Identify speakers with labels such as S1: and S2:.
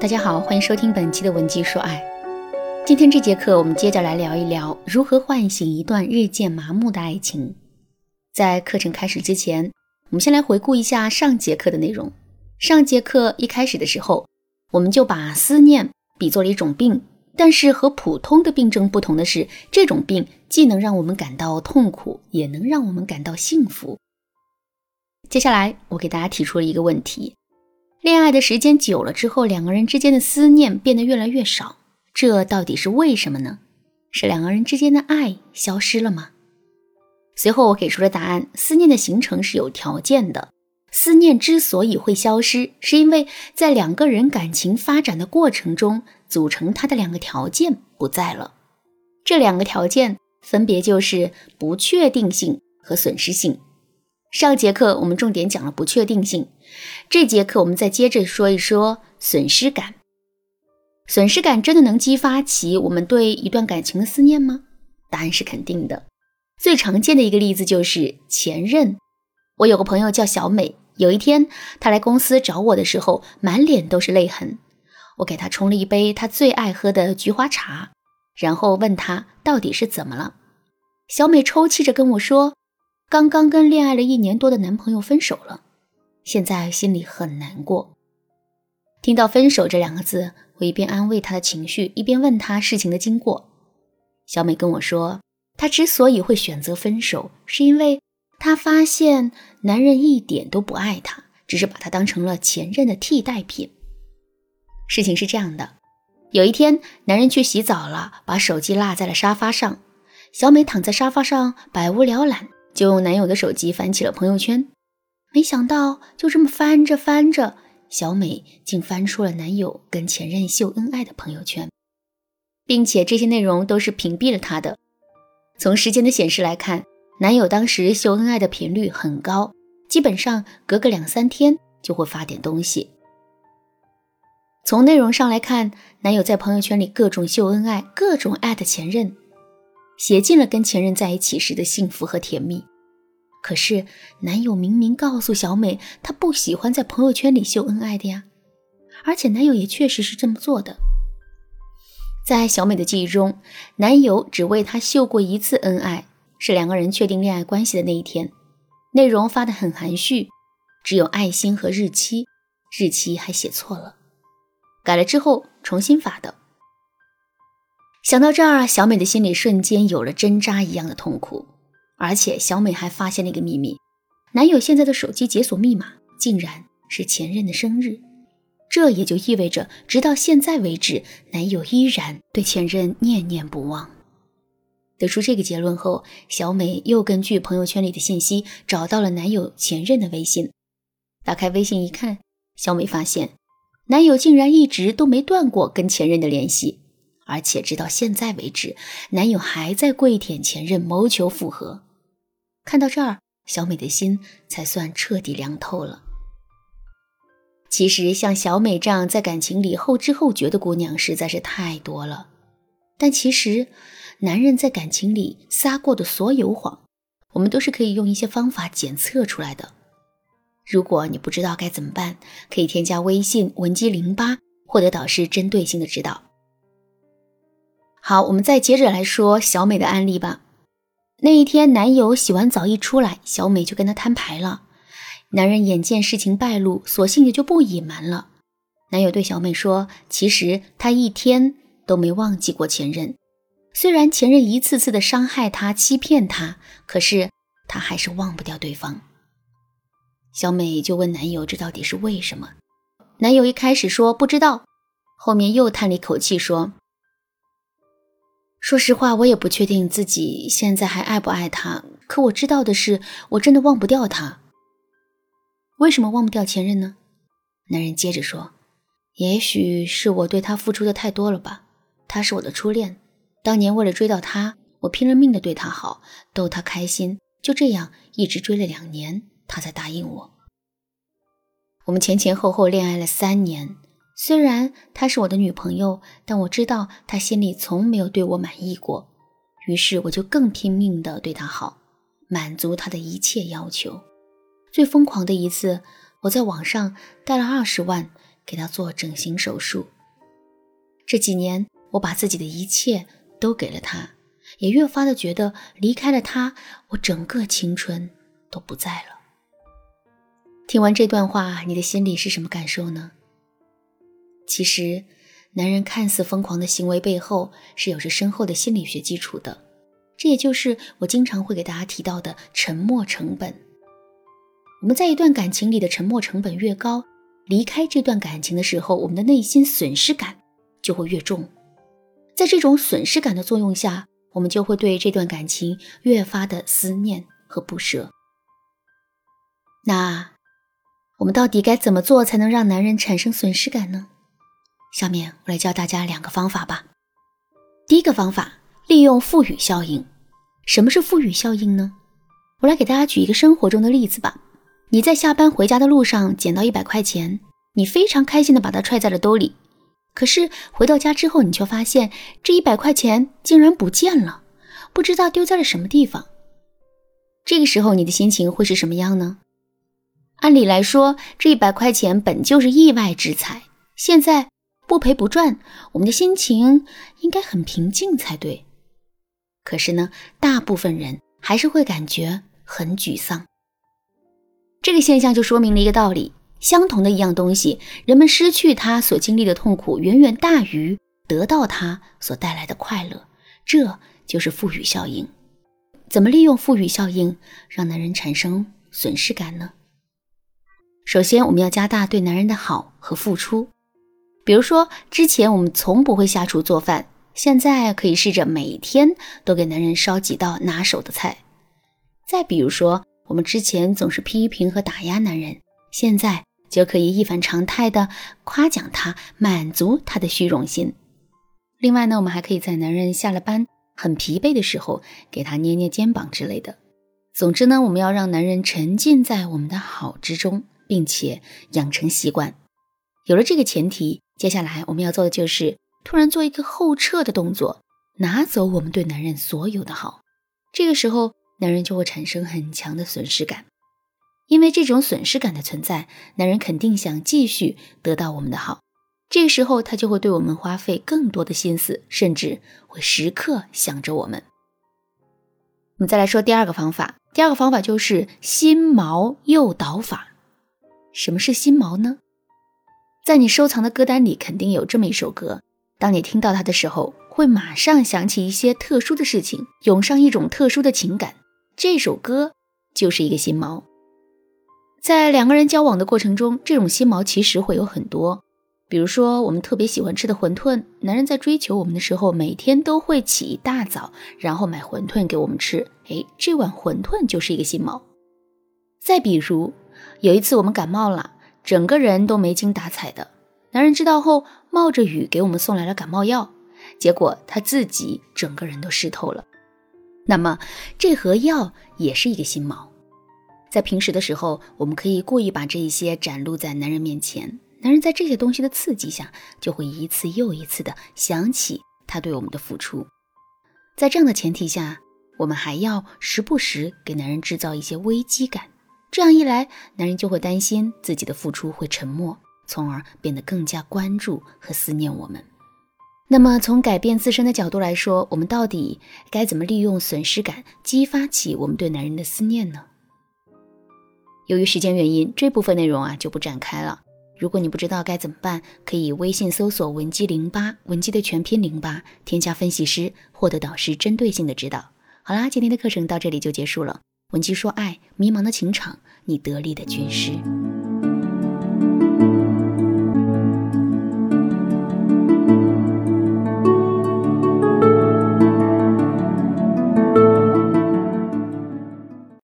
S1: 大家好，欢迎收听本期的文姬说爱。今天这节课，我们接着来聊一聊如何唤醒一段日渐麻木的爱情。在课程开始之前，我们先来回顾一下上节课的内容。上节课一开始的时候，我们就把思念比作了一种病，但是和普通的病症不同的是，这种病既能让我们感到痛苦，也能让我们感到幸福。接下来，我给大家提出了一个问题。恋爱的时间久了之后，两个人之间的思念变得越来越少，这到底是为什么呢？是两个人之间的爱消失了吗？随后我给出了答案：思念的形成是有条件的。思念之所以会消失，是因为在两个人感情发展的过程中，组成它的两个条件不在了。这两个条件分别就是不确定性和损失性。上节课我们重点讲了不确定性，这节课我们再接着说一说损失感。损失感真的能激发起我们对一段感情的思念吗？答案是肯定的。最常见的一个例子就是前任。我有个朋友叫小美，有一天她来公司找我的时候，满脸都是泪痕。我给她冲了一杯她最爱喝的菊花茶，然后问她到底是怎么了。小美抽泣着跟我说。刚刚跟恋爱了一年多的男朋友分手了，现在心里很难过。听到“分手”这两个字，我一边安慰她的情绪，一边问她事情的经过。小美跟我说，她之所以会选择分手，是因为她发现男人一点都不爱她，只是把她当成了前任的替代品。事情是这样的，有一天，男人去洗澡了，把手机落在了沙发上，小美躺在沙发上百无聊赖。就用男友的手机翻起了朋友圈，没想到就这么翻着翻着，小美竟翻出了男友跟前任秀恩爱的朋友圈，并且这些内容都是屏蔽了她的。从时间的显示来看，男友当时秀恩爱的频率很高，基本上隔个两三天就会发点东西。从内容上来看，男友在朋友圈里各种秀恩爱，各种艾特前任。写尽了跟前任在一起时的幸福和甜蜜，可是男友明明告诉小美，他不喜欢在朋友圈里秀恩爱的呀，而且男友也确实是这么做的。在小美的记忆中，男友只为她秀过一次恩爱，是两个人确定恋爱关系的那一天，内容发得很含蓄，只有爱心和日期，日期还写错了，改了之后重新发的。想到这儿，小美的心里瞬间有了针扎一样的痛苦。而且，小美还发现了一个秘密：男友现在的手机解锁密码竟然是前任的生日。这也就意味着，直到现在为止，男友依然对前任念念不忘。得出这个结论后，小美又根据朋友圈里的信息找到了男友前任的微信。打开微信一看，小美发现，男友竟然一直都没断过跟前任的联系。而且直到现在为止，男友还在跪舔前任，谋求复合。看到这儿，小美的心才算彻底凉透了。其实，像小美这样在感情里后知后觉的姑娘实在是太多了。但其实，男人在感情里撒过的所有谎，我们都是可以用一些方法检测出来的。如果你不知道该怎么办，可以添加微信文姬零八，获得导师针对性的指导。好，我们再接着来说小美的案例吧。那一天，男友洗完澡一出来，小美就跟他摊牌了。男人眼见事情败露，索性也就不隐瞒了。男友对小美说：“其实他一天都没忘记过前任，虽然前任一次次的伤害他、欺骗他，可是他还是忘不掉对方。”小美就问男友：“这到底是为什么？”男友一开始说不知道，后面又叹了一口气说。说实话，我也不确定自己现在还爱不爱他。可我知道的是，我真的忘不掉他。为什么忘不掉前任呢？男人接着说：“也许是我对他付出的太多了吧。他是我的初恋，当年为了追到他，我拼了命的对他好，逗他开心。就这样一直追了两年，他才答应我。我们前前后后恋爱了三年。”虽然她是我的女朋友，但我知道她心里从没有对我满意过，于是我就更拼命的对她好，满足她的一切要求。最疯狂的一次，我在网上贷了二十万给她做整形手术。这几年，我把自己的一切都给了她，也越发的觉得离开了她，我整个青春都不在了。听完这段话，你的心里是什么感受呢？其实，男人看似疯狂的行为背后是有着深厚的心理学基础的，这也就是我经常会给大家提到的沉默成本。我们在一段感情里的沉默成本越高，离开这段感情的时候，我们的内心损失感就会越重。在这种损失感的作用下，我们就会对这段感情越发的思念和不舍。那。我们到底该怎么做才能让男人产生损失感呢？下面我来教大家两个方法吧。第一个方法，利用赋予效应。什么是赋予效应呢？我来给大家举一个生活中的例子吧。你在下班回家的路上捡到一百块钱，你非常开心的把它揣在了兜里。可是回到家之后，你却发现这一百块钱竟然不见了，不知道丢在了什么地方。这个时候你的心情会是什么样呢？按理来说，这一百块钱本就是意外之财，现在不赔不赚，我们的心情应该很平静才对。可是呢，大部分人还是会感觉很沮丧。这个现象就说明了一个道理：相同的一样东西，人们失去它所经历的痛苦远远大于得到它所带来的快乐。这就是赋予效应。怎么利用赋予效应让男人产生损失感呢？首先，我们要加大对男人的好和付出。比如说，之前我们从不会下厨做饭，现在可以试着每天都给男人烧几道拿手的菜。再比如说，我们之前总是批评和打压男人，现在就可以一反常态的夸奖他，满足他的虚荣心。另外呢，我们还可以在男人下了班很疲惫的时候，给他捏捏肩膀之类的。总之呢，我们要让男人沉浸在我们的好之中。并且养成习惯，有了这个前提，接下来我们要做的就是突然做一个后撤的动作，拿走我们对男人所有的好。这个时候，男人就会产生很强的损失感，因为这种损失感的存在，男人肯定想继续得到我们的好。这个时候，他就会对我们花费更多的心思，甚至会时刻想着我们。我们再来说第二个方法，第二个方法就是心锚诱导法。什么是心锚呢？在你收藏的歌单里，肯定有这么一首歌。当你听到它的时候，会马上想起一些特殊的事情，涌上一种特殊的情感。这首歌就是一个心锚。在两个人交往的过程中，这种心锚其实会有很多。比如说，我们特别喜欢吃的馄饨，男人在追求我们的时候，每天都会起一大早，然后买馄饨给我们吃。哎，这碗馄饨就是一个心锚。再比如，有一次我们感冒了，整个人都没精打采的。男人知道后，冒着雨给我们送来了感冒药，结果他自己整个人都湿透了。那么这盒药也是一个心锚。在平时的时候，我们可以故意把这一些展露在男人面前，男人在这些东西的刺激下，就会一次又一次的想起他对我们的付出。在这样的前提下，我们还要时不时给男人制造一些危机感。这样一来，男人就会担心自己的付出会沉默，从而变得更加关注和思念我们。那么，从改变自身的角度来说，我们到底该怎么利用损失感激发起我们对男人的思念呢？由于时间原因，这部分内容啊就不展开了。如果你不知道该怎么办，可以微信搜索文姬零八，文姬的全拼零八，添加分析师，获得导师针对性的指导。好啦，今天的课程到这里就结束了。文姬说：“爱，迷茫的情场，你得力的军师。”